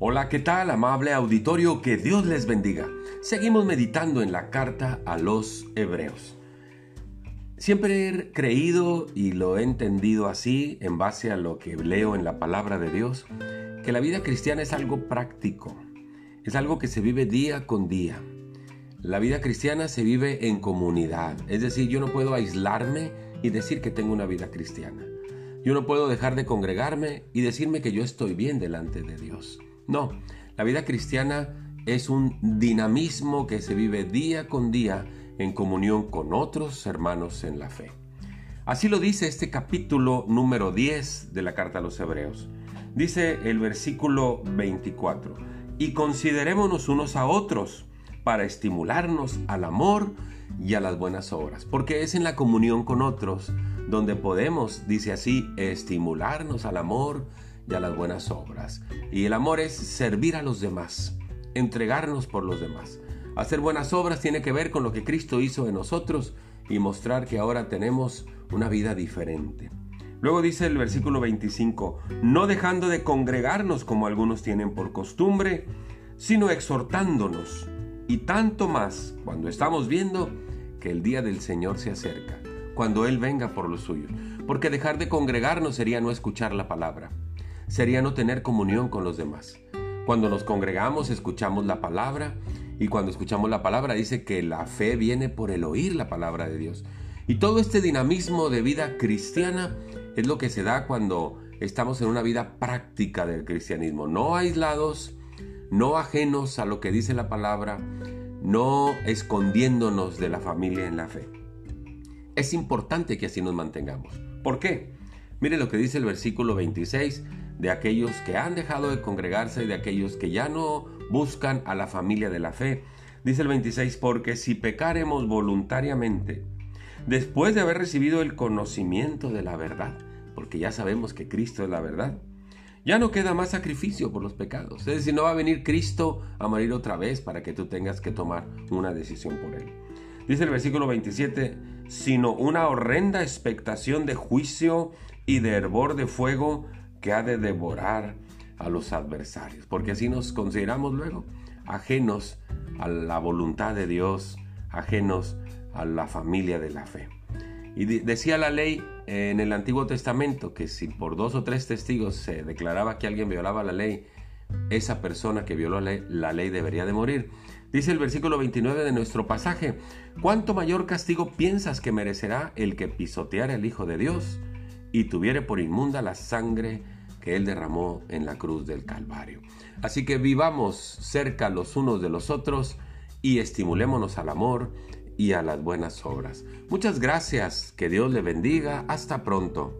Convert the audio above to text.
Hola, ¿qué tal, amable auditorio? Que Dios les bendiga. Seguimos meditando en la carta a los hebreos. Siempre he creído y lo he entendido así, en base a lo que leo en la palabra de Dios, que la vida cristiana es algo práctico, es algo que se vive día con día. La vida cristiana se vive en comunidad, es decir, yo no puedo aislarme y decir que tengo una vida cristiana. Yo no puedo dejar de congregarme y decirme que yo estoy bien delante de Dios. No, la vida cristiana es un dinamismo que se vive día con día en comunión con otros hermanos en la fe. Así lo dice este capítulo número 10 de la carta a los Hebreos. Dice el versículo 24, y considerémonos unos a otros para estimularnos al amor y a las buenas obras, porque es en la comunión con otros donde podemos, dice así, estimularnos al amor y a las buenas obras. Y el amor es servir a los demás, entregarnos por los demás. Hacer buenas obras tiene que ver con lo que Cristo hizo en nosotros y mostrar que ahora tenemos una vida diferente. Luego dice el versículo 25, no dejando de congregarnos como algunos tienen por costumbre, sino exhortándonos, y tanto más cuando estamos viendo que el día del Señor se acerca, cuando Él venga por lo suyo. Porque dejar de congregarnos sería no escuchar la palabra sería no tener comunión con los demás. Cuando nos congregamos escuchamos la palabra y cuando escuchamos la palabra dice que la fe viene por el oír la palabra de Dios. Y todo este dinamismo de vida cristiana es lo que se da cuando estamos en una vida práctica del cristianismo, no aislados, no ajenos a lo que dice la palabra, no escondiéndonos de la familia en la fe. Es importante que así nos mantengamos. ¿Por qué? Mire lo que dice el versículo 26 de aquellos que han dejado de congregarse y de aquellos que ya no buscan a la familia de la fe. Dice el 26, porque si pecaremos voluntariamente, después de haber recibido el conocimiento de la verdad, porque ya sabemos que Cristo es la verdad, ya no queda más sacrificio por los pecados. Es decir, no va a venir Cristo a morir otra vez para que tú tengas que tomar una decisión por Él. Dice el versículo 27, sino una horrenda expectación de juicio y de hervor de fuego que ha de devorar a los adversarios, porque así nos consideramos luego ajenos a la voluntad de Dios, ajenos a la familia de la fe. Y decía la ley en el Antiguo Testamento que si por dos o tres testigos se declaraba que alguien violaba la ley, esa persona que violó la ley, la ley debería de morir. Dice el versículo 29 de nuestro pasaje, ¿cuánto mayor castigo piensas que merecerá el que pisoteara el Hijo de Dios? Y tuviere por inmunda la sangre que Él derramó en la cruz del Calvario. Así que vivamos cerca los unos de los otros y estimulémonos al amor y a las buenas obras. Muchas gracias, que Dios le bendiga, hasta pronto.